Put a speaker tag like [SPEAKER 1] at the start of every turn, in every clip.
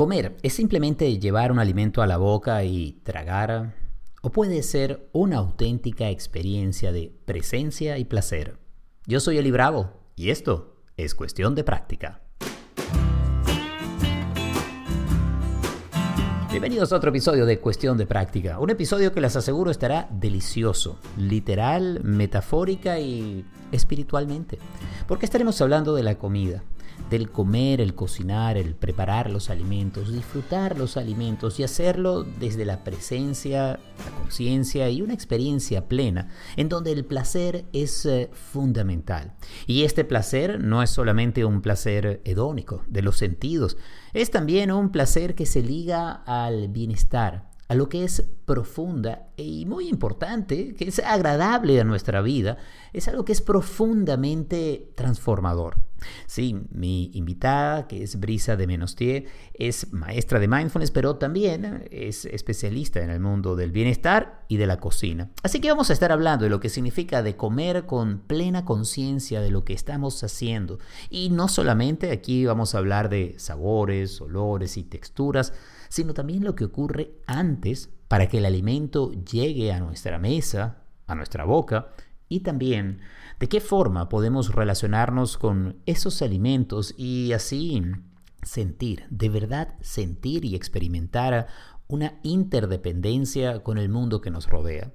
[SPEAKER 1] Comer es simplemente llevar un alimento a la boca y tragar, o puede ser una auténtica experiencia de presencia y placer. Yo soy Eli Bravo y esto es cuestión de práctica. Bienvenidos a otro episodio de Cuestión de Práctica, un episodio que les aseguro estará delicioso, literal, metafórica y espiritualmente, porque estaremos hablando de la comida, del comer, el cocinar, el preparar los alimentos, disfrutar los alimentos y hacerlo desde la presencia, la conciencia y una experiencia plena, en donde el placer es eh, fundamental. Y este placer no es solamente un placer hedónico de los sentidos, es también un placer que se liga al bienestar, a lo que es profunda y muy importante, que es agradable a nuestra vida, es algo que es profundamente transformador. Sí, mi invitada, que es Brisa de Menostier, es maestra de mindfulness, pero también es especialista en el mundo del bienestar y de la cocina. Así que vamos a estar hablando de lo que significa de comer con plena conciencia de lo que estamos haciendo. Y no solamente aquí vamos a hablar de sabores, olores y texturas, sino también lo que ocurre antes para que el alimento llegue a nuestra mesa, a nuestra boca, y también de qué forma podemos relacionarnos con esos alimentos y así sentir, de verdad sentir y experimentar una interdependencia con el mundo que nos rodea.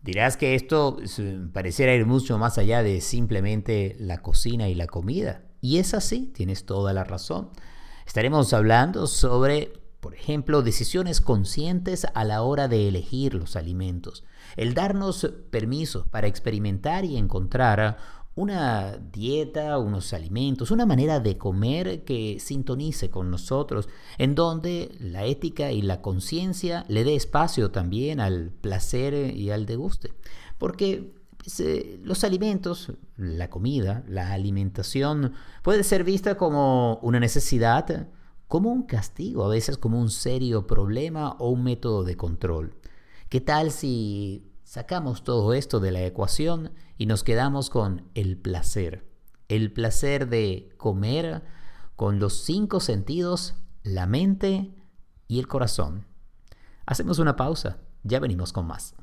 [SPEAKER 1] Dirás que esto pareciera ir mucho más allá de simplemente la cocina y la comida. Y es así, tienes toda la razón. Estaremos hablando sobre por ejemplo, decisiones conscientes a la hora de elegir los alimentos. El darnos permiso para experimentar y encontrar una dieta, unos alimentos, una manera de comer que sintonice con nosotros, en donde la ética y la conciencia le dé espacio también al placer y al deguste. Porque pues, eh, los alimentos, la comida, la alimentación puede ser vista como una necesidad, como un castigo, a veces como un serio problema o un método de control. ¿Qué tal si sacamos todo esto de la ecuación y nos quedamos con el placer? El placer de comer con los cinco sentidos, la mente y el corazón. Hacemos una pausa, ya venimos con más.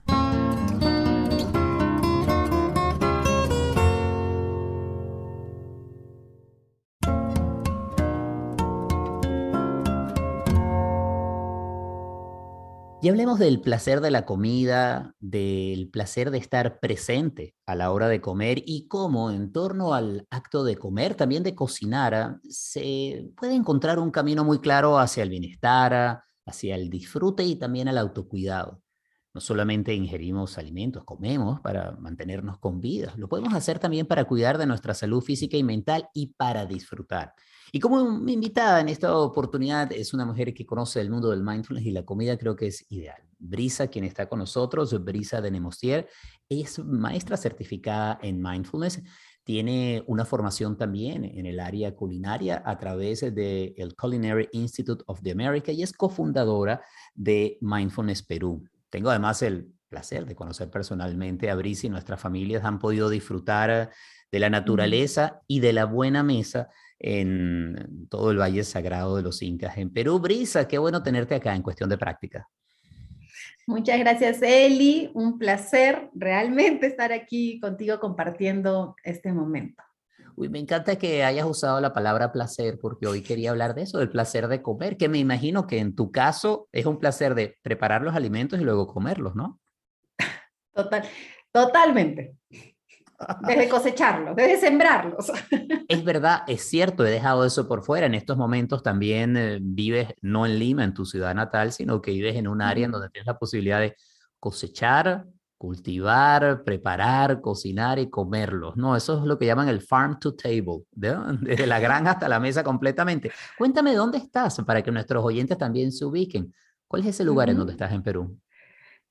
[SPEAKER 1] Hablemos del placer de la comida, del placer de estar presente a la hora de comer y cómo en torno al acto de comer, también de cocinar, se puede encontrar un camino muy claro hacia el bienestar, ah, hacia el disfrute y también al autocuidado. No solamente ingerimos alimentos, comemos para mantenernos con vida, lo podemos hacer también para cuidar de nuestra salud física y mental y para disfrutar. Y como mi invitada en esta oportunidad es una mujer que conoce el mundo del mindfulness y la comida, creo que es ideal. Brisa, quien está con nosotros, Brisa de Nemostier, es maestra certificada en mindfulness. Tiene una formación también en el área culinaria a través del el Culinary Institute of the America y es cofundadora de Mindfulness Perú. Tengo además el placer de conocer personalmente a Brisa y nuestras familias han podido disfrutar de la naturaleza y de la buena mesa en todo el Valle Sagrado de los Incas en Perú. Brisa, qué bueno tenerte acá en cuestión de práctica.
[SPEAKER 2] Muchas gracias, Eli. Un placer realmente estar aquí contigo compartiendo este momento.
[SPEAKER 1] Uy, me encanta que hayas usado la palabra placer porque hoy quería hablar de eso, del placer de comer, que me imagino que en tu caso es un placer de preparar los alimentos y luego comerlos, ¿no?
[SPEAKER 2] Total, totalmente. Desde cosecharlos, desde sembrarlos.
[SPEAKER 1] Es verdad, es cierto, he dejado eso por fuera. En estos momentos también eh, vives no en Lima, en tu ciudad natal, sino que vives en un área en donde tienes la posibilidad de cosechar, cultivar, preparar, cocinar y comerlos. No, eso es lo que llaman el farm to table, desde la granja hasta la mesa completamente. Cuéntame dónde estás para que nuestros oyentes también se ubiquen. ¿Cuál es ese lugar en donde estás en Perú?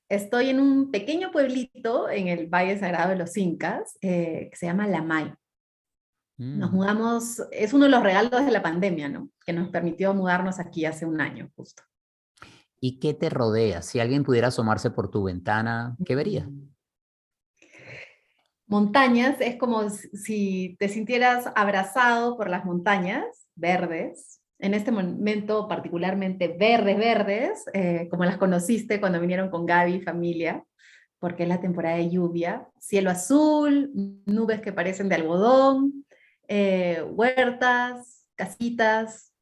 [SPEAKER 2] Estoy en un pequeño pueblito en el Valle Sagrado de los Incas eh, que se llama Lamay. Nos mm. mudamos, es uno de los regalos de la pandemia, ¿no? Que nos permitió mudarnos aquí hace un año justo.
[SPEAKER 1] ¿Y qué te rodea? Si alguien pudiera asomarse por tu ventana, ¿qué vería? Mm.
[SPEAKER 2] Montañas, es como si te sintieras abrazado por las montañas verdes, en este momento particularmente verdes, verdes, eh, como las conociste cuando vinieron con Gaby y familia, porque es la temporada de lluvia, cielo azul, nubes que parecen de algodón, eh, huertas, casitas,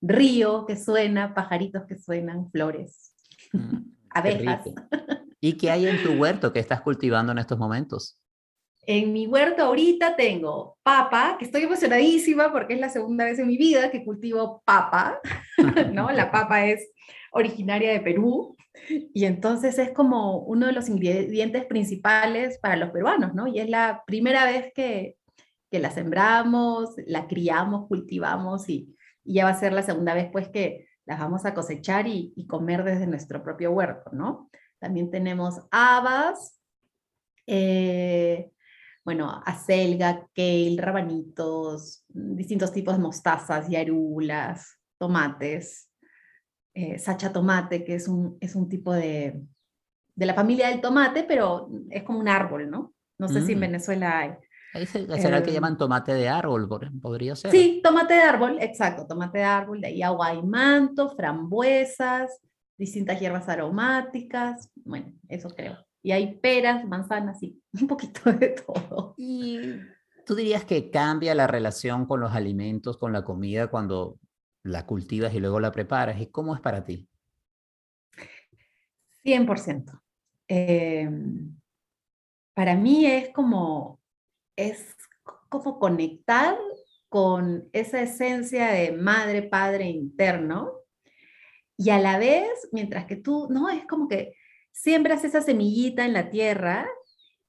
[SPEAKER 2] río que suena, pajaritos que suenan, flores, mm, abejas.
[SPEAKER 1] ¿Y qué hay en tu huerto que estás cultivando en estos momentos?
[SPEAKER 2] En mi huerto ahorita tengo papa, que estoy emocionadísima porque es la segunda vez en mi vida que cultivo papa, ¿no? La papa es originaria de Perú y entonces es como uno de los ingredientes principales para los peruanos, ¿no? Y es la primera vez que, que la sembramos, la criamos, cultivamos y, ya va a ser la segunda vez pues que las vamos a cosechar y, y comer desde nuestro propio huerto, ¿no? También tenemos habas, eh, bueno, acelga, kale, rabanitos, distintos tipos de mostazas, yarulas, tomates, eh, sacha tomate, que es un, es un tipo de, de la familia del tomate, pero es como un árbol, ¿no? No sé si en mm. Venezuela hay.
[SPEAKER 1] Será el que eh, llaman tomate de árbol, podría ser.
[SPEAKER 2] Sí, tomate de árbol, exacto, tomate de árbol, de ahí agua y manto, frambuesas, distintas hierbas aromáticas, bueno, eso creo y hay peras, manzanas y un poquito de todo.
[SPEAKER 1] ¿Y tú dirías que cambia la relación con los alimentos, con la comida cuando la cultivas y luego la preparas? ¿Y cómo es para ti?
[SPEAKER 2] 100%. Em, para mí es como, es como conectar con esa esencia de madre, padre interno y a la vez, mientras que tú, no, es como que siembras esa semillita en la tierra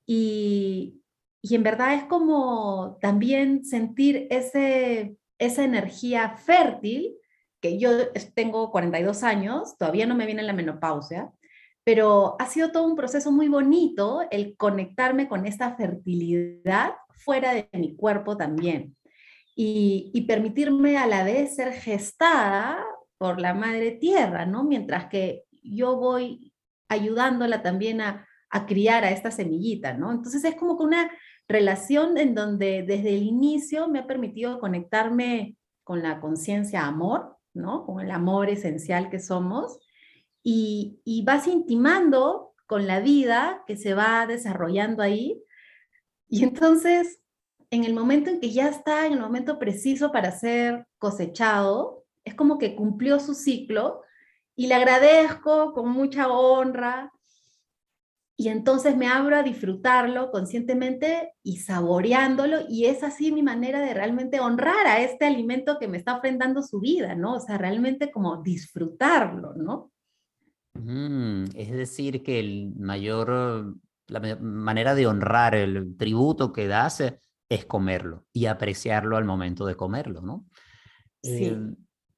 [SPEAKER 2] y, en verdad es como también sentir ese, esa energía fértil, que yo tengo 42 años, todavía no me viene la menopausia, pero ha sido todo un proceso muy bonito el conectarme con esta fertilidad fuera de mi cuerpo también. Y, y, permitirme a la vez ser gestada por la madre tierra, ¿no? Mientras que yo voy ayudándola también a, criar a esta semillita, ¿no? Entonces es como que una relación en donde desde el inicio me ha permitido conectarme con la conciencia amor, ¿no? Con el amor esencial que somos y, y vas intimando con la vida que se va desarrollando ahí. Y entonces, en el momento en que ya está, en el momento preciso para ser cosechado, es como que cumplió su ciclo y le agradezco con mucha honra y entonces me abro a disfrutarlo conscientemente y saboreándolo y es así mi manera de realmente honrar a este alimento que me está ofrendando su vida, ¿no? O sea, realmente como disfrutarlo, ¿no?
[SPEAKER 1] Mm, es decir, que el mayor, la manera de honrar el tributo que das es comerlo y apreciarlo al momento de comerlo, ¿no?
[SPEAKER 2] Sí. Em,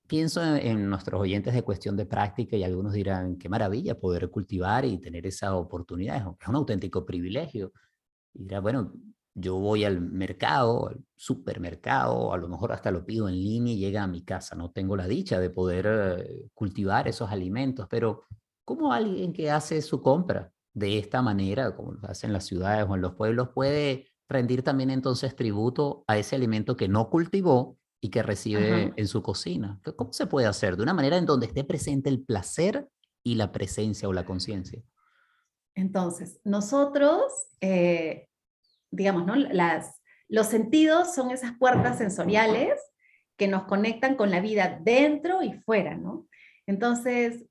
[SPEAKER 1] pienso en, nuestros oyentes de cuestión de práctica y algunos dirán, qué maravilla poder cultivar y tener esa oportunidad, es un auténtico privilegio. Y bueno, yo voy al mercado, al supermercado, a lo mejor hasta lo pido en línea y llega a mi casa, no tengo la dicha de poder eh, cultivar esos alimentos, pero ¿cómo alguien que hace su compra de esta manera, como lo hace en las ciudades o en los pueblos, puede rendir también entonces tributo a ese alimento que no cultivó y que recibe en su cocina. ¿Cómo se puede hacer? De una manera en donde esté presente el placer y la presencia o la conciencia.
[SPEAKER 2] Entonces, nosotros, eh, digamos, ¿no? Las, los sentidos son esas puertas sensoriales que nos conectan con la vida dentro y fuera, ¿no? Entonces,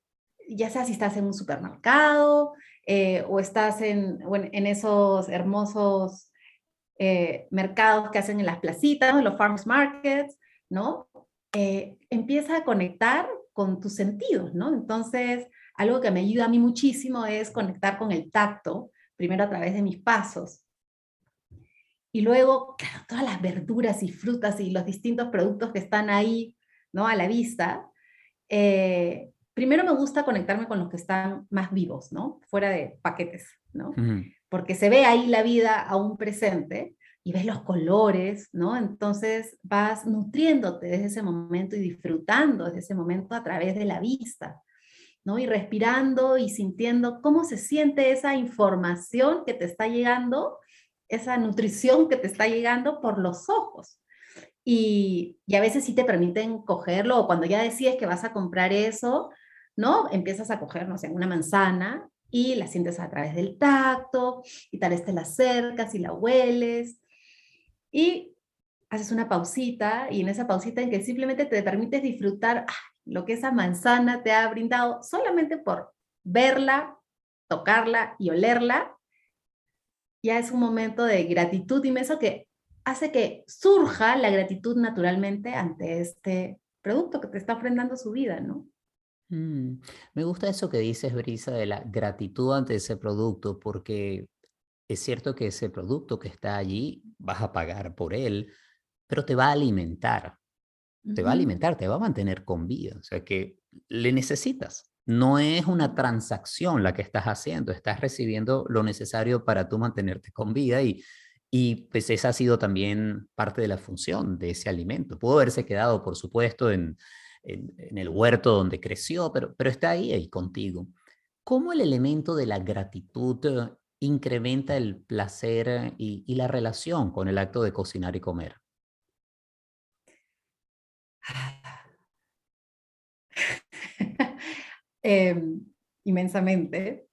[SPEAKER 2] ya sea si estás en un supermercado eh, o estás en, en esos hermosos eh, mercados que hacen en las placitas, los farmers markets, ¿no? Eh, empieza a conectar con tus sentidos, ¿no? Entonces, algo que me ayuda a mí muchísimo es conectar con el tacto, primero a través de mis pasos. Y luego, todas las verduras y frutas y los distintos productos que están ahí, ¿no? A la vista. Eh, primero me gusta conectarme con los que están más vivos, ¿no? Fuera de paquetes, ¿no? Porque se ve ahí la vida aún presente y ves los colores, ¿no? Entonces vas nutriéndote desde ese momento y disfrutando desde ese momento a través de la vista, ¿no? Y respirando y sintiendo cómo se siente esa información que te está llegando, esa nutrición que te está llegando por los ojos. y, y, a veces sí te permiten cogerlo, o cuando ya decides que vas a comprar eso, ¿no? Empiezas a coger, no sé, una manzana y la sientes a través del tacto, y tal vez te la acercas y la hueles, y haces una pausita, y en esa pausita en que simplemente te permites disfrutar lo que esa manzana te ha brindado solamente por verla, tocarla y olerla, ya es un momento de gratitud inmenso que hace que surja la gratitud naturalmente ante este producto que te está ofrendando su vida, ¿no?
[SPEAKER 1] Mm, me gusta eso que dices, Brisa, de la gratitud ante ese producto, porque es cierto que ese producto que está allí, vas a pagar por él, pero te va a alimentar, te va a alimentar, te va a mantener con vida, o sea que le necesitas. No es una transacción la que estás haciendo, estás recibiendo lo necesario para tú mantenerte con vida y, y pues esa ha sido también parte de la función de ese alimento. Pudo haberse quedado, por supuesto, en, en, el huerto donde creció, pero, pero está ahí, ahí contigo. ¿Cómo el elemento de la gratitud eh, incrementa el placer y, y la relación con el acto de cocinar y comer?
[SPEAKER 2] eh, inmensamente,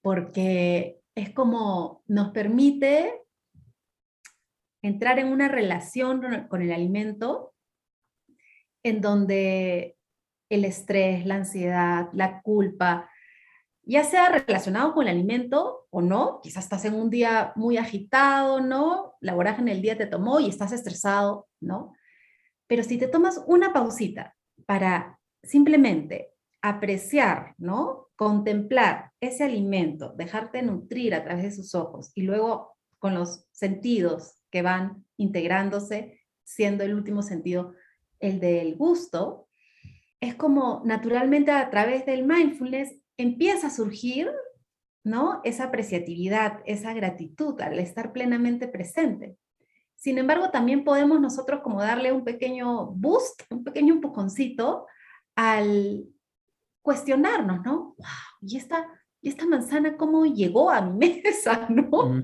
[SPEAKER 2] porque es como nos permite entrar en una relación con el alimento en donde el estrés, la ansiedad, la culpa, ya sea relacionado con el alimento o no, quizás estás en un día muy agitado, ¿no? La en el día te tomó y estás estresado, ¿no? Pero si te tomas una pausita para simplemente apreciar, ¿no? Contemplar ese alimento, dejarte nutrir a través de sus ojos y luego con los sentidos que van integrándose, siendo el último sentido el del gusto, es como naturalmente a través del mindfulness empieza a surgir, ¿no? Esa apreciatividad, esa gratitud al estar plenamente presente. Sin embargo, también podemos nosotros como darle un pequeño boost, un pequeño empujoncito al cuestionarnos, ¿no? Wow, ¿y esta, ¿y esta manzana cómo llegó a mi mesa, ¿no?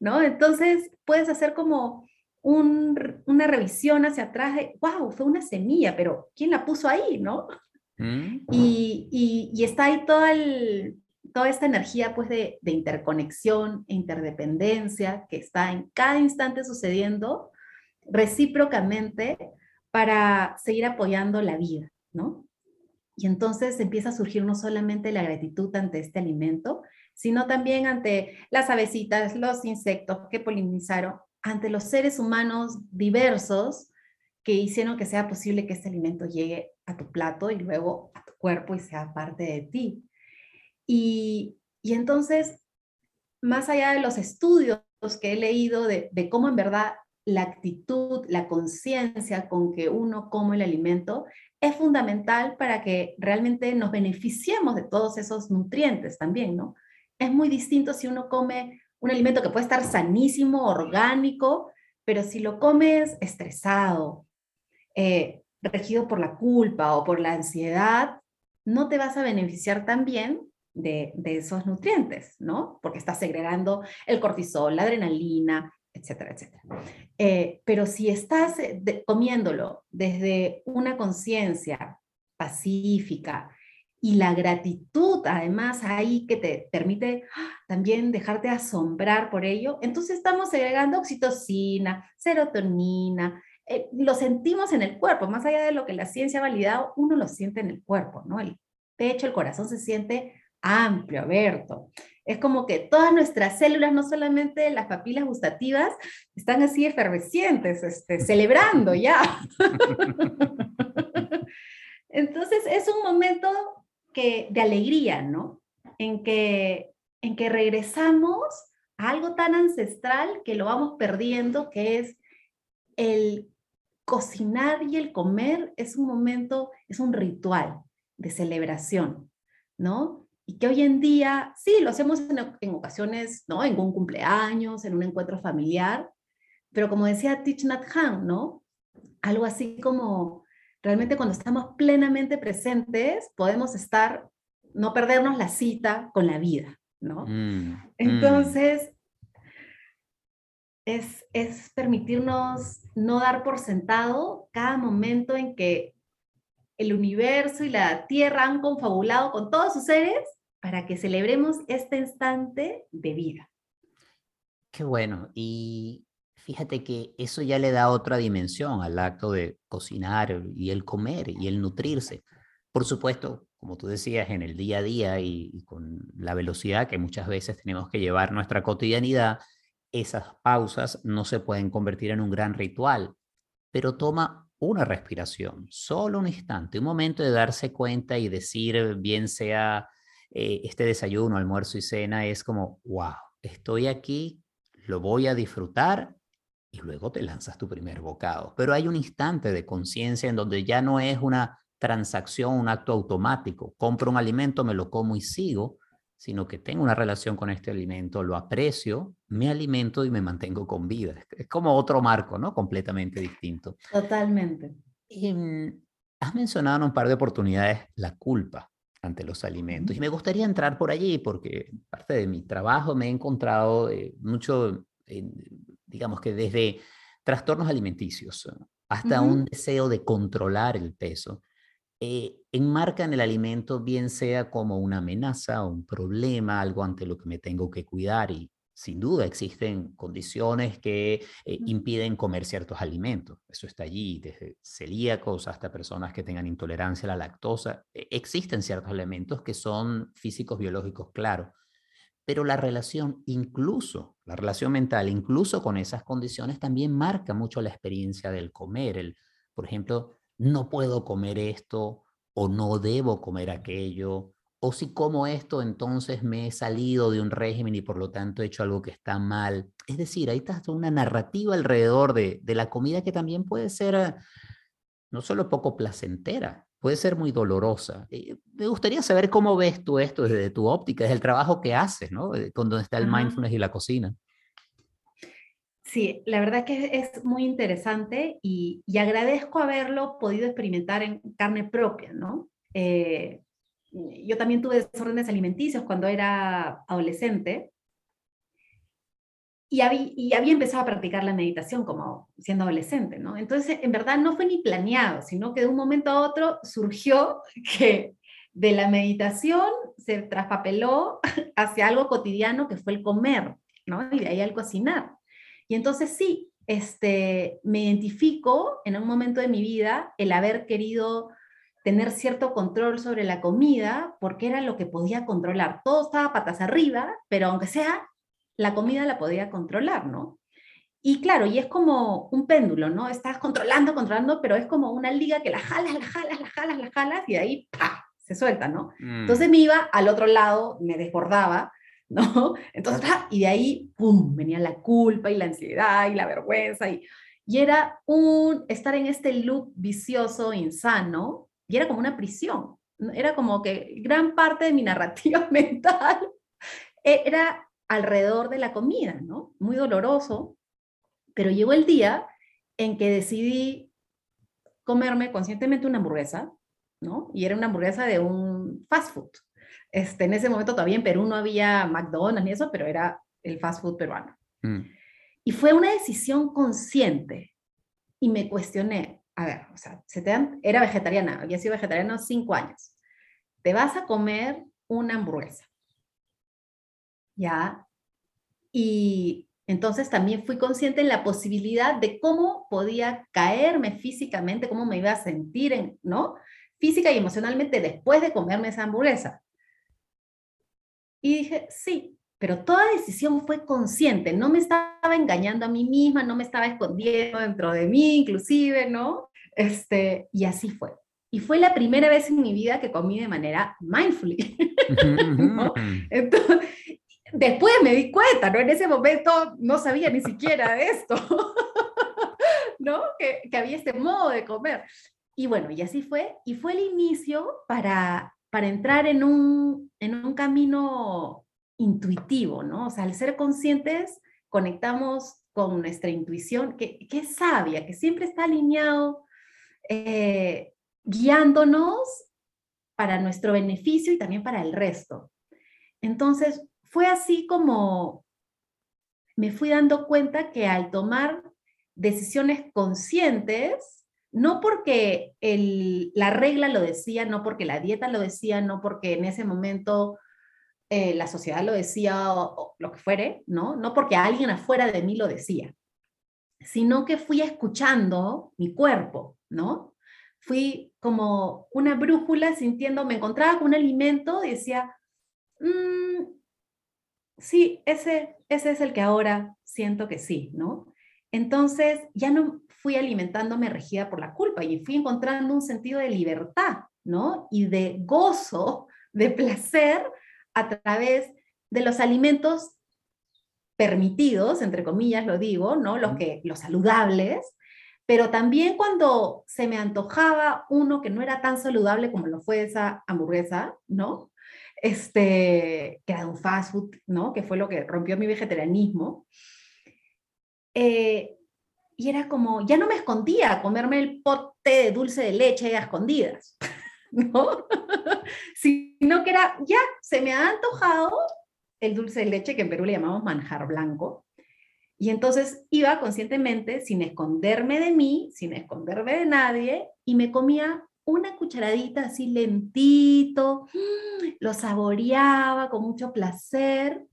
[SPEAKER 2] ¿No? Entonces, puedes hacer como una revisión hacia atrás de, wow, fue una semilla, pero ¿quién la puso ahí, no? Mm. Y, y, está ahí toda, el, toda esta energía pues de, de, interconexión e interdependencia que está en cada instante sucediendo recíprocamente para seguir apoyando la vida, ¿no? Y entonces empieza a surgir no solamente la gratitud ante este alimento, sino también ante las avecitas, los insectos que polinizaron, ante los seres humanos diversos que hicieron que sea posible que este alimento llegue a tu plato y luego a tu cuerpo y sea parte de ti. Y, y entonces, más allá de los estudios que he leído de, de cómo en verdad la actitud, la conciencia con que uno come el alimento es fundamental para que realmente nos beneficiemos de todos esos nutrientes también, ¿no? Es muy distinto si uno come un alimento que puede estar sanísimo, orgánico, pero si lo comes estresado, eh, regido por la culpa o por la ansiedad, no te vas a beneficiar tan bien de, esos nutrientes, ¿no? Porque estás segregando el cortisol, la adrenalina, etcétera, etcétera. Eh, pero si estás eh, comiéndolo desde una conciencia pacífica, y la gratitud además ahí que te permite también dejarte asombrar por ello, entonces estamos segregando oxitocina, serotonina, eh, lo sentimos en el cuerpo, más allá de lo que la ciencia ha validado, uno lo siente en el cuerpo, ¿no? El pecho, el corazón se siente amplio, abierto. Es como que todas nuestras células, no solamente las papilas gustativas, están así efervescientes, este, celebrando ya. Entonces es un momento de alegría, ¿no? En que, en que regresamos a algo tan ancestral que lo vamos perdiendo, que es el cocinar y el comer es un momento, es un ritual de celebración, ¿no? Y que hoy en día, sí, lo hacemos en, en ocasiones, ¿no? En un cumpleaños, en un encuentro familiar, pero como decía Thich Nhat Hanh, ¿no? Algo así como Realmente cuando estamos plenamente presentes, podemos estar, no perdernos la cita con la vida, ¿no? Mm, mm. Entonces, es, es permitirnos no dar por sentado cada momento en que el universo y la tierra han confabulado con todos sus seres para que celebremos este instante de vida.
[SPEAKER 1] Qué bueno. Y fíjate que eso ya le da otra dimensión al acto de cocinar y el comer y el nutrirse. Por supuesto, como tú decías, en el día a día y, con la velocidad que muchas veces tenemos que llevar nuestra cotidianidad, esas pausas no se pueden convertir en un gran ritual, pero toma una respiración, solo un instante, un momento de darse cuenta y decir, bien sea eh, este desayuno, almuerzo y cena, es como, wow, estoy aquí, lo voy a disfrutar y luego te lanzas tu primer bocado. Pero hay un instante de conciencia en donde ya no es una transacción, un acto automático. Compro un alimento, me lo como y sigo, sino que tengo una relación con este alimento, lo aprecio, me alimento y me mantengo con vida. Es como otro marco, ¿no? Completamente distinto.
[SPEAKER 2] Totalmente.
[SPEAKER 1] Y, mm, has mencionado en un par de oportunidades la culpa ante los alimentos. Y me gustaría entrar por allí porque parte de mi trabajo me he encontrado eh, mucho, digamos que desde trastornos alimenticios hasta un deseo de controlar el peso eh, enmarcan el alimento bien sea como una amenaza, un problema, algo ante lo que me tengo que cuidar y sin duda existen condiciones que eh, impiden comer ciertos alimentos. Eso está allí, desde celíacos hasta personas que tengan intolerancia a la lactosa. E, existen ciertos elementos que son físicos, biológicos, claro. Pero la relación, incluso la relación mental, incluso con esas condiciones, también marca mucho la experiencia del comer. El, por ejemplo, no puedo comer esto o no debo comer aquello, o si como esto, entonces me he salido de un régimen y por lo tanto he hecho algo que está mal. Es decir, ahí está una narrativa alrededor de, la comida que también puede ser eh, no solo poco placentera, puede ser muy dolorosa. Eh, me gustaría saber cómo ves tú esto desde tu óptica, desde el trabajo que haces, ¿no? Con donde está el mindfulness y la cocina.
[SPEAKER 2] Sí, la verdad que es muy interesante y, agradezco haberlo podido experimentar en carne propia, ¿no? Eh, yo también tuve desórdenes alimenticios cuando era adolescente y había, y había, empezado a practicar la meditación como siendo adolescente, ¿no? Entonces, en verdad no fue ni planeado, sino que de un momento a otro surgió que de la meditación se traspapeló hacia algo cotidiano que fue el comer, ¿no? Y de ahí al cocinar. Y entonces sí, este, me identifico en un momento de mi vida el haber querido tener cierto control sobre la comida porque era lo que podía controlar. Todo estaba patas arriba, pero aunque sea, la comida la podía controlar, ¿no? Y claro, y es como un péndulo, ¿no? Estás controlando, controlando, pero es como una liga que la jalas, la jalas, la jalas, la jalas, y ahí ¡pah! se suelta, ¿no? Mm. Entonces me iba al otro lado, me desbordaba, ¿no? Entonces, y de ahí, ¡pum!, venía la culpa y la ansiedad y la vergüenza y, y era un estar en este loop vicioso, insano, y era como una prisión. Era como que gran parte de mi narrativa mental era alrededor de la comida, ¿no? Muy doloroso, pero llegó el día en que decidí comerme conscientemente una hamburguesa, ¿no? Y era una hamburguesa de un fast food, este, en ese momento todavía en Perú no había McDonald's ni eso, pero era el fast food peruano. Mm. Y fue una decisión consciente. Y me cuestioné, a ver, o sea, se te era vegetariana, había sido vegetariana cinco años. Te vas a comer una hamburguesa. ¿Ya? Y entonces también fui consciente en la posibilidad de cómo podía caerme físicamente, cómo me iba a sentir, en, ¿no? Física y emocionalmente después de comerme esa hamburguesa. Y dije, sí, pero toda decisión fue consciente, no me estaba engañando a mí misma, no me estaba escondiendo dentro de mí, inclusive, ¿no? Este, y así fue. Y fue la primera vez en mi vida que comí de manera mindful. Entonces, después me di cuenta, ¿no? En ese momento no sabía ni siquiera de esto, ¿no? Que, que había este modo de comer. Y bueno, y así fue. Y fue el inicio para para entrar en un, en un camino intuitivo, ¿no? O sea, al ser conscientes, conectamos con nuestra intuición, que, que es sabia, que siempre está alineado, eh, guiándonos para nuestro beneficio y también para el resto. Entonces, fue así como me fui dando cuenta que al tomar decisiones conscientes, no porque la regla lo decía, no porque la dieta lo decía, no porque en ese momento eh, la sociedad lo decía o, lo que fuere, ¿no? No porque alguien afuera de mí lo decía, sino que fui escuchando mi cuerpo, ¿no? Fui como una brújula sintiendo, me encontraba con un alimento decía, mm, sí, ese, ese es el que ahora siento que sí, ¿no? Entonces ya no fui alimentándome regida por la culpa y fui encontrando un sentido de libertad, ¿no? Y de gozo, de placer a través de los alimentos permitidos, entre comillas lo digo, ¿no? Los, que, los saludables, pero también cuando se me antojaba uno que no era tan saludable como lo fue esa hamburguesa, ¿no? Este, que era un fast food, ¿no? Que fue lo que rompió mi vegetarianismo. Eh, y era como, ya no me escondía comerme el pote de dulce de leche a escondidas, ¿no? Sino que era, ya, se me ha antojado el dulce de leche, que en Perú le llamamos manjar blanco, y entonces iba conscientemente, sin esconderme de mí, sin esconderme de nadie, y me comía una cucharadita así lentito, lo saboreaba con mucho placer,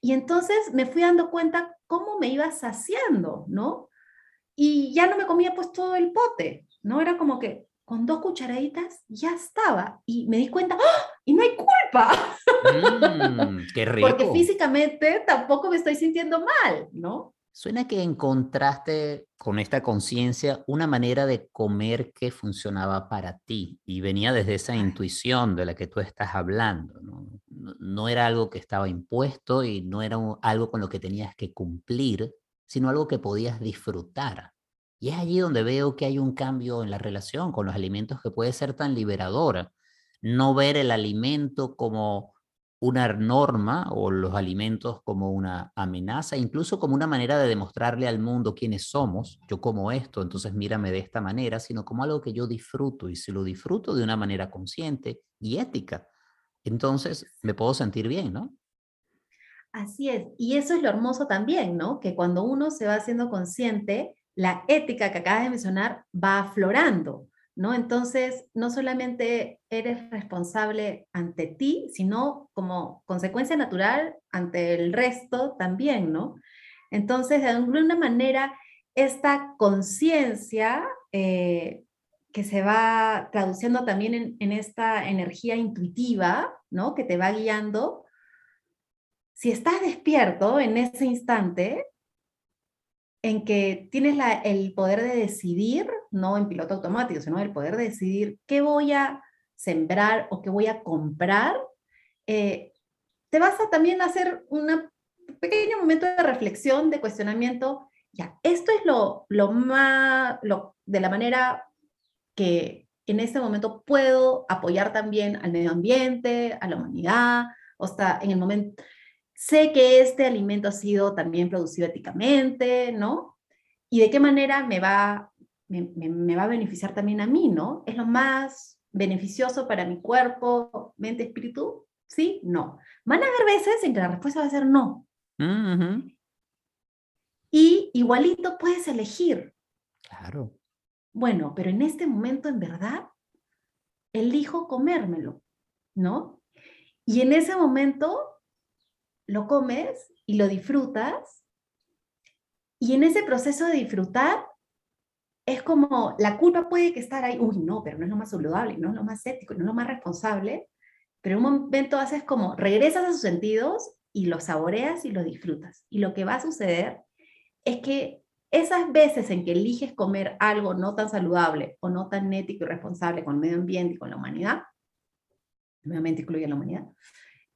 [SPEAKER 2] y entonces me fui dando cuenta cómo me iba saciando, ¿no? Y ya no me comía pues todo el pote, ¿no? Era como que con dos cucharaditas ya estaba. Y me di cuenta, ¡Ah! y no hay culpa.
[SPEAKER 1] Mm, qué rico.
[SPEAKER 2] Porque físicamente tampoco me estoy sintiendo mal, ¿no?
[SPEAKER 1] Suena que encontraste con esta conciencia una manera de comer que funcionaba para ti y venía desde esa intuición de la que tú estás hablando. ¿no? No, era algo que estaba impuesto y no era algo con lo que tenías que cumplir, sino algo que podías disfrutar. Y es allí donde veo que hay un cambio en la relación con los alimentos que puede ser tan liberadora. No ver el alimento como una norma o los alimentos como una amenaza, incluso como una manera de demostrarle al mundo quiénes somos. Yo como esto, entonces mírame de esta manera, sino como algo que yo disfruto y si lo disfruto de una manera consciente y ética, entonces me puedo sentir bien, ¿no?
[SPEAKER 2] Así es, y eso es lo hermoso también, ¿no? Que cuando uno se va haciendo consciente, la ética que acabas de mencionar va aflorando, ¿no? Entonces, no solamente eres responsable ante ti, sino como consecuencia natural ante el resto también, ¿no? Entonces, de alguna manera, esta conciencia eh, que se va traduciendo también en, esta energía intuitiva, ¿no? Que te va guiando. Si estás despierto en ese instante, en que tienes el poder de decidir, no en piloto automático, sino el poder de decidir qué voy a sembrar o qué voy a comprar, eh, te vas a también hacer un pequeño momento de reflexión, de cuestionamiento. Ya, esto es lo, lo más, lo, de la manera que en este momento puedo apoyar también al medio ambiente, a la humanidad, o está en el momento, sé que este alimento ha sido también producido éticamente, ¿no? Y de qué manera me va, me, va a beneficiar también a mí, ¿no? ¿Es lo más beneficioso para mi cuerpo, mente, espíritu? ¿Sí? No. Van a haber veces en que la respuesta va a ser no. Y igualito puedes elegir.
[SPEAKER 1] Claro.
[SPEAKER 2] Bueno, pero en este momento, en verdad, elijo comérmelo, ¿no? Y en ese momento lo comes y lo disfrutas. Y en ese proceso de disfrutar, es como la culpa puede que estar ahí, uy, no, pero no es lo más saludable, no es lo más ético, no es lo más responsable, pero en un momento haces como, regresas a sus sentidos y lo saboreas y lo disfrutas. Y lo que va a suceder es que esas veces en que eliges comer algo no tan saludable o no tan ético y responsable con el medio ambiente y con la humanidad, ambiente incluye la humanidad,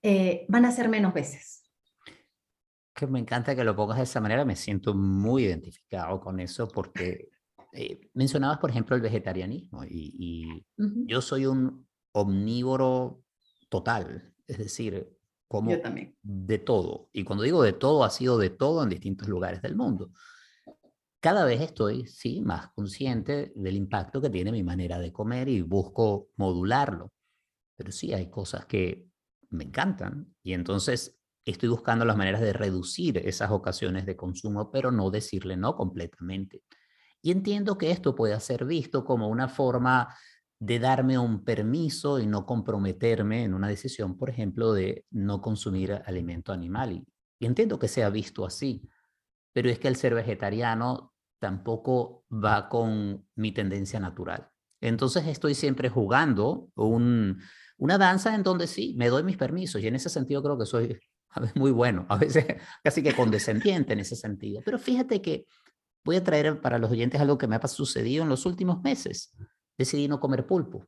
[SPEAKER 2] eh, van a ser menos veces
[SPEAKER 1] que me encanta que lo pongas de esa manera, me siento muy identificado con eso porque eh, mencionabas, por ejemplo, el vegetarianismo y, yo soy un omnívoro total, es decir, como de todo. Y cuando digo de todo, ha sido de todo en distintos lugares del mundo. Cada vez estoy, sí, más consciente del impacto que tiene mi manera de comer y busco modularlo. Pero sí hay cosas que me encantan y entonces estoy buscando las maneras de reducir esas ocasiones de consumo, pero no decirle no completamente. Y entiendo que esto puede ser visto como una forma de darme un permiso y no comprometerme en una decisión, por ejemplo, de no consumir alimento animal. Y, entiendo que sea visto así, pero es que el ser vegetariano tampoco va con mi tendencia natural. Entonces estoy siempre jugando una danza en donde sí, me doy mis permisos y en ese sentido creo que soy a veces muy bueno, a veces casi que condescendiente en ese sentido. Pero fíjate que voy a traer para los oyentes algo que me ha sucedido en los últimos meses decidí no comer pulpo.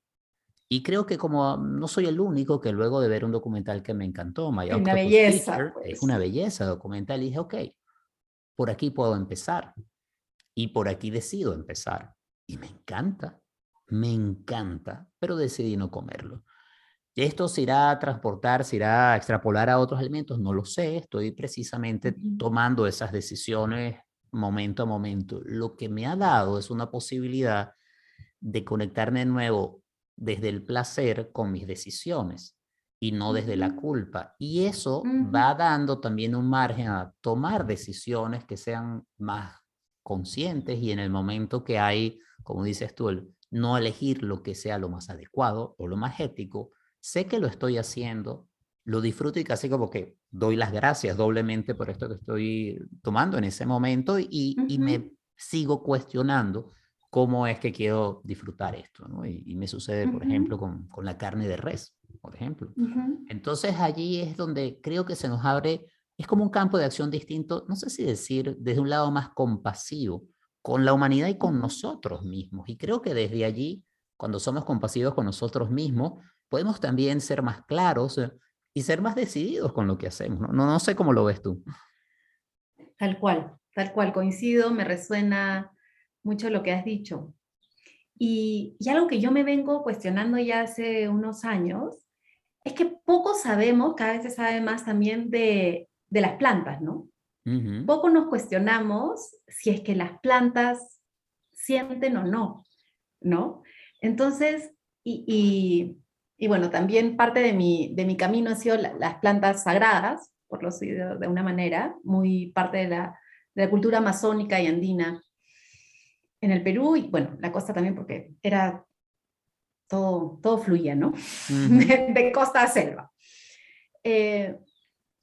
[SPEAKER 1] Y creo que como no soy el único que luego de ver un documental que me encantó, My
[SPEAKER 2] una belleza,
[SPEAKER 1] pues. es una belleza documental, y dije, ok, por aquí puedo empezar. Y por aquí decido empezar. Y me encanta, me encanta, pero decidí no comerlo. ¿Esto se irá a transportar, se irá a extrapolar a otros alimentos? No lo sé, estoy precisamente tomando esas decisiones momento a momento. Lo que me ha dado es una posibilidad de conectarme de nuevo desde el placer con mis decisiones y no desde la culpa. Y eso va dando también un margen a tomar decisiones que sean más conscientes y en el momento que hay, como dices tú, no elegir lo que sea lo más adecuado o lo más ético, sé que lo estoy haciendo, lo disfruto y casi como que doy las gracias doblemente por esto que estoy tomando en ese momento y, y me sigo cuestionando cómo es que quiero disfrutar esto, ¿no? Y, me sucede, por ejemplo, con, con, la carne de res, por ejemplo. Entonces allí es donde creo que se nos abre, es como un campo de acción distinto, no sé si decir desde un lado más compasivo con la humanidad y con nosotros mismos. Y creo que desde allí, cuando somos compasivos con nosotros mismos, podemos también ser más claros eh, y ser más decididos con lo que hacemos. No, no, no sé cómo lo ves tú.
[SPEAKER 2] Tal cual, tal cual, coincido, me resuena mucho lo que has dicho. Y, algo que yo me vengo cuestionando ya hace unos años es que poco sabemos, cada vez se sabe más también de, las plantas, ¿no? Poco nos cuestionamos si es que las plantas sienten o no, ¿no? Entonces, y, bueno, también parte de mi, de mi camino ha sido las plantas sagradas, por lo de, de una manera, muy parte de la, de la cultura amazónica y andina en el Perú y bueno, la costa también porque era todo, todo fluía, ¿no? de, costa a selva. Eh,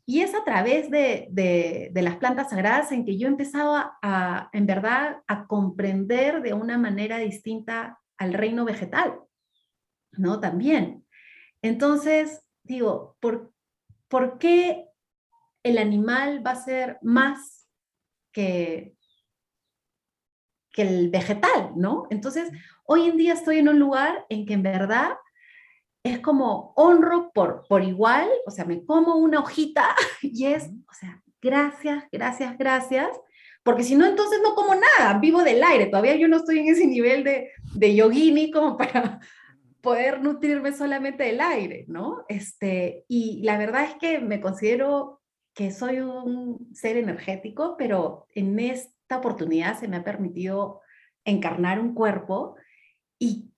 [SPEAKER 2] y es a través de, de, las plantas sagradas en que yo empezaba a, en verdad, a comprender de una manera distinta al reino vegetal, ¿no? También. Entonces, digo, ¿por, ¿por qué el animal va a ser más que, que el vegetal, ¿no? Entonces, hoy en día estoy en un lugar en que en verdad es como honro por, por igual, o sea, me como una hojita y es, o sea, gracias, gracias, gracias, porque si no, entonces no como nada, vivo del aire, todavía yo no estoy en ese nivel de, de yogini como para poder nutrirme solamente del aire, ¿no? Este, y la verdad es que me considero que soy un ser energético, pero en este oportunidad se me ha permitido encarnar un cuerpo y,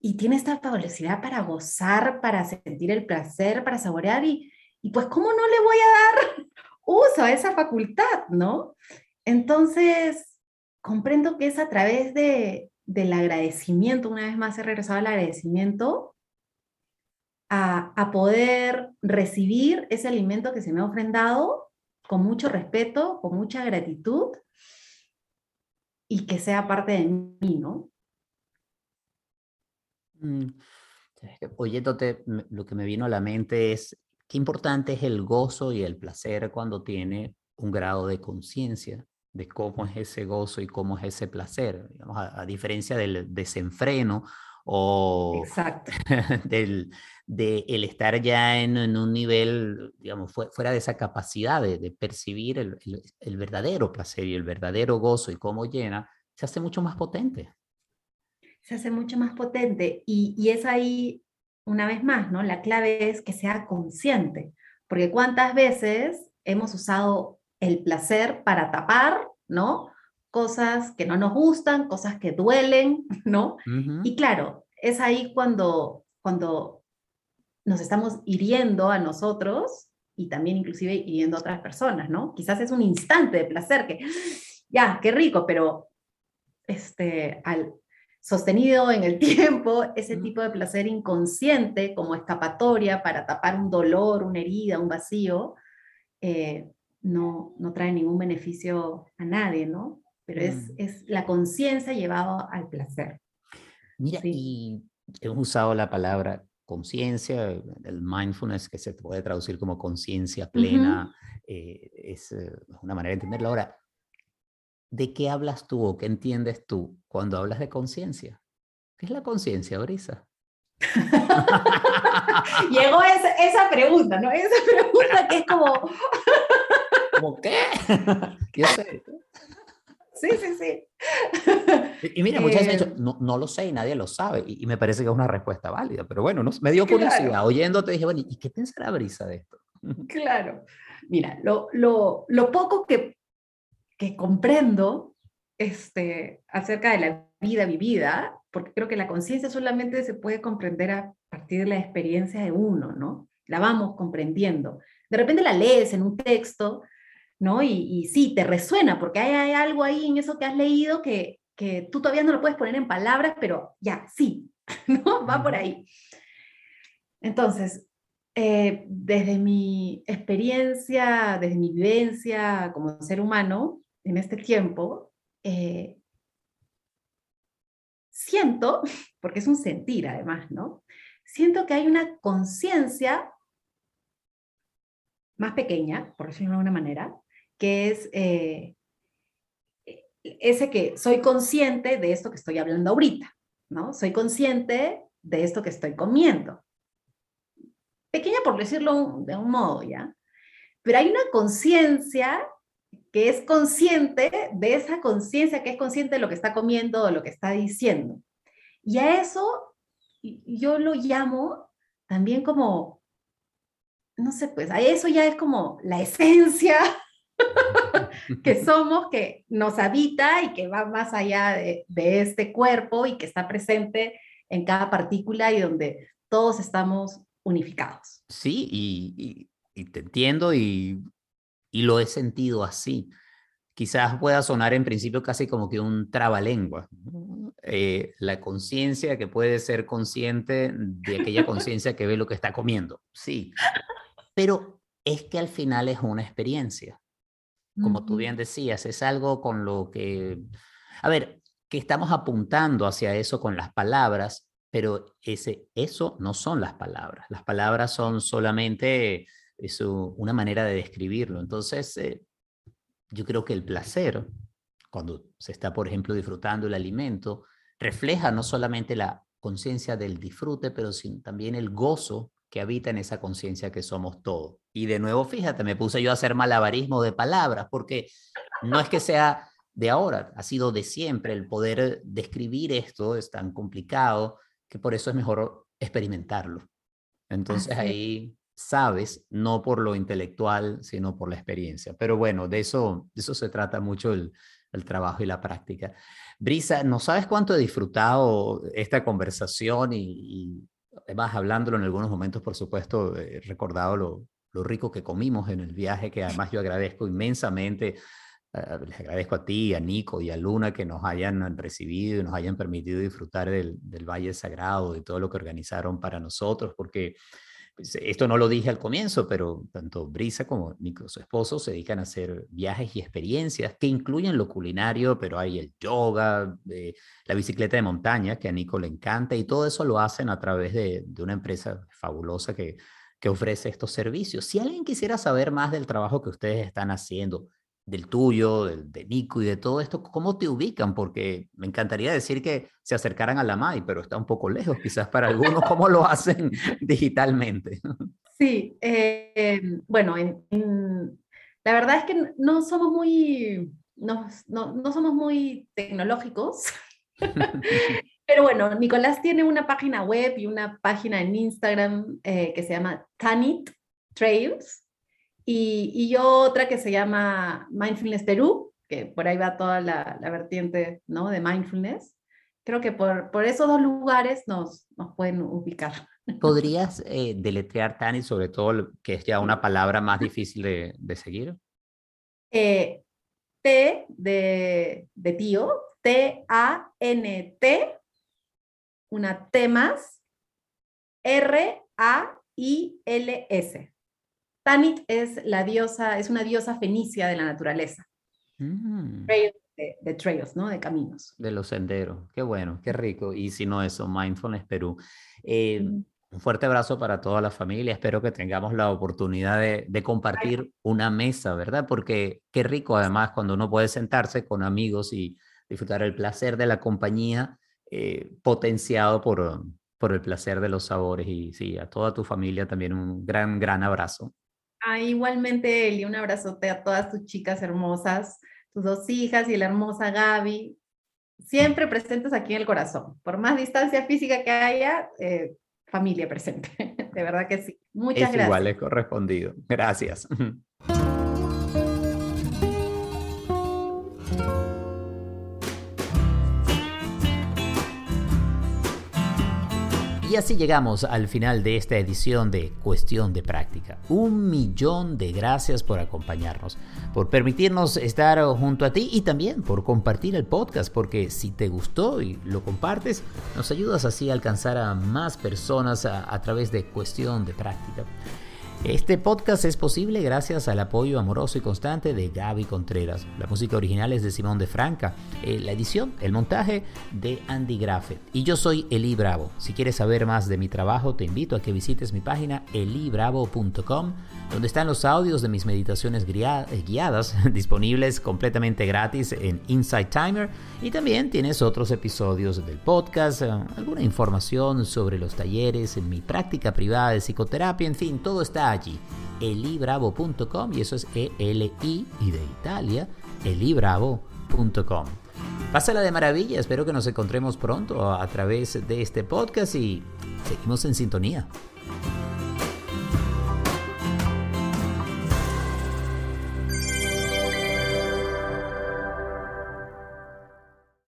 [SPEAKER 2] y tiene esta velocidad para gozar, para sentir el placer, para saborear y, y pues cómo no le voy a dar uso a esa facultad, ¿no? Entonces, comprendo que es a través de, del agradecimiento, una vez más he regresado al agradecimiento, a, a, poder recibir ese alimento que se me ha ofrendado con mucho respeto, con mucha gratitud y que sea parte de mí, ¿no?
[SPEAKER 1] Mm, oyéndote, lo que me vino a la mente es qué importante es el gozo y el placer cuando tiene un grado de conciencia de cómo es ese gozo y cómo es ese placer, a, a, diferencia del desenfreno o del, de el estar ya en, un nivel, digamos, fuera de esa capacidad de, percibir el, el, verdadero placer y el verdadero gozo y cómo llena, se hace mucho más potente.
[SPEAKER 2] Se hace mucho más potente y, y es ahí, una vez más, ¿no? La clave es que sea consciente, porque cuántas veces hemos usado el placer para tapar, ¿no? cosas que no nos gustan, cosas que duelen, ¿no? Y claro, es ahí cuando, cuando nos estamos hiriendo a nosotros y también inclusive hiriendo a otras personas, ¿no? Quizás es un instante de placer que, ya, qué rico, pero este, al, sostenido en el tiempo, ese tipo de placer inconsciente como escapatoria para tapar un dolor, una herida, un vacío, eh, no, no trae ningún beneficio a nadie, ¿no? Pero es, mm. es la conciencia llevada al placer.
[SPEAKER 1] Mira, y hemos usado la palabra conciencia, el mindfulness, que se puede traducir como conciencia plena, eh, es eh, una manera de entenderlo. Ahora, ¿de qué hablas tú o qué entiendes tú cuando hablas de conciencia? ¿Qué es la conciencia, Brisa?
[SPEAKER 2] Llegó esa, esa, pregunta, ¿no? Esa pregunta que es como...
[SPEAKER 1] ¿Cómo qué? ¿Qué sé?
[SPEAKER 2] Sí, sí, sí.
[SPEAKER 1] Y, mira, muchas veces eh, no, no, lo sé y nadie lo sabe, y, me parece que es una respuesta válida, pero bueno, no, me dio curiosidad. Oyéndote dije, bueno, ¿y qué pensará Brisa de esto?
[SPEAKER 2] Claro. Mira, lo, lo, lo poco que, que comprendo este, acerca de la vida vivida, porque creo que la conciencia solamente se puede comprender a partir de la experiencia de uno, ¿no? La vamos comprendiendo. De repente la lees en un texto ¿no? Y, sí, te resuena, porque hay, algo ahí en eso que has leído que, que tú todavía no lo puedes poner en palabras, pero ya, sí, ¿no? Va por ahí. Entonces, eh, desde mi experiencia, desde mi vivencia como ser humano en este tiempo, eh, siento, porque es un sentir además, ¿no? Siento que hay una conciencia más pequeña, por decirlo de alguna manera, que es eh, ese que soy consciente de esto que estoy hablando ahorita, ¿no? Soy consciente de esto que estoy comiendo. Pequeña por decirlo de un modo, ¿ya? Pero hay una conciencia que es consciente de esa conciencia que es consciente de lo que está comiendo o lo que está diciendo. Y a eso yo lo llamo también como, no sé, pues a eso ya es como la esencia que somos, que nos habita y que va más allá de, este cuerpo y que está presente en cada partícula y donde todos estamos unificados.
[SPEAKER 1] Sí, y, te entiendo y, lo he sentido así. Quizás pueda sonar en principio casi como que un trabalengua. Eh, la conciencia que puede ser consciente de aquella conciencia que ve lo que está comiendo. Sí, pero es que al final es una experiencia como tú bien decías, es algo con lo que, a ver, que estamos apuntando hacia eso con las palabras, pero ese, eso no son las palabras. Las palabras son solamente eso, una manera de describirlo. Entonces, eh, yo creo que el placer, cuando se está, por ejemplo, disfrutando el alimento, refleja no solamente la conciencia del disfrute, pero también el gozo que habita en esa conciencia que somos todos. Y de nuevo, fíjate, me puse yo a hacer malabarismo de palabras, porque no es que sea de ahora, ha sido de siempre. El poder describir esto es tan complicado que por eso es mejor experimentarlo. Entonces ahí sabes, no por lo intelectual, sino por la experiencia. Pero bueno, de eso, de eso se trata mucho el, el trabajo y la práctica. Brisa, no sabes cuánto he disfrutado esta conversación y, además hablándolo en algunos momentos, por supuesto, he recordado lo, lo, rico que comimos en el viaje, que además yo agradezco inmensamente. Eh, les agradezco a ti, a Nico y a Luna que nos hayan recibido y nos hayan permitido disfrutar del, del Valle Sagrado, de todo lo que organizaron para nosotros, porque pues, esto no lo dije al comienzo, pero tanto Brisa como Nico, su esposo, se dedican a hacer viajes y experiencias que incluyen lo culinario, pero hay el yoga, eh, la bicicleta de montaña, que a Nico le encanta, y todo eso lo hacen a través de, de una empresa fabulosa que, que ofrece estos servicios. Si alguien quisiera saber más del trabajo que ustedes están haciendo, del tuyo, del, de Nico y de todo esto, ¿cómo te ubican? Porque me encantaría decir que se acercaran a la MAI, pero está un poco lejos quizás para algunos. ¿Cómo lo hacen digitalmente?
[SPEAKER 2] Sí, eh, bueno, la verdad es que no somos muy, no, no, somos muy tecnológicos. Pero bueno, Nicolás tiene una página web y una página en Instagram eh, que se llama Tanit Trails. Y, yo otra que se llama Mindfulness Perú, que por ahí va toda la, la vertiente ¿no? de mindfulness. Creo que por, por esos dos lugares nos, nos pueden ubicar.
[SPEAKER 1] ¿Podrías eh, deletrear Tani, sobre todo que es ya una palabra más difícil de, de seguir?
[SPEAKER 2] Eh, T de, de tío, T-A-N-T, una T más, R-A-I-L-S. Tanit es la diosa, es una diosa fenicia de la naturaleza. Mm. De, trails, ¿no? De caminos.
[SPEAKER 1] De los senderos. Qué bueno, qué rico. Y si no eso, Mindfulness Perú. Eh, un fuerte abrazo para toda la familia. Espero que tengamos la oportunidad de, compartir una mesa, ¿verdad? Porque qué rico además cuando uno puede sentarse con amigos y disfrutar el placer de la compañía eh, potenciado por, por el placer de los sabores. Y sí, a toda tu familia también un gran, gran abrazo.
[SPEAKER 2] Ah, igualmente, Eli, un abrazote a todas tus chicas hermosas, tus dos hijas y la hermosa Gaby. Siempre presentes aquí en el corazón. Por más distancia física que haya, eh, familia presente. De verdad que sí. Muchas
[SPEAKER 1] es
[SPEAKER 2] gracias.
[SPEAKER 1] Igual es correspondido. Gracias. así llegamos al final de esta edición de Cuestión de Práctica. Un millón de gracias por acompañarnos, por permitirnos estar junto a ti y también por compartir el podcast, porque si te gustó y lo compartes, nos ayudas así a alcanzar a más personas a través de Cuestión de Práctica. Este podcast es posible gracias al apoyo amoroso y constante de Gaby Contreras. La música original es de Simón de Franca. Eh, la edición, el montaje de Andy Grafe. Y yo soy Eli Bravo. Si quieres saber más de mi trabajo, te invito a que visites mi página elibravo.com, donde están los audios de mis meditaciones eh, guiadas disponibles completamente gratis en Insight Timer. Y también tienes otros episodios del podcast, eh, alguna información sobre los talleres, mi práctica privada de psicoterapia, en fin, todo está allí, elibravo.com y eso es E-L-I y de Italia, elibravo.com. Pásala de maravilla, espero que nos encontremos pronto a través de este podcast y seguimos en sintonía.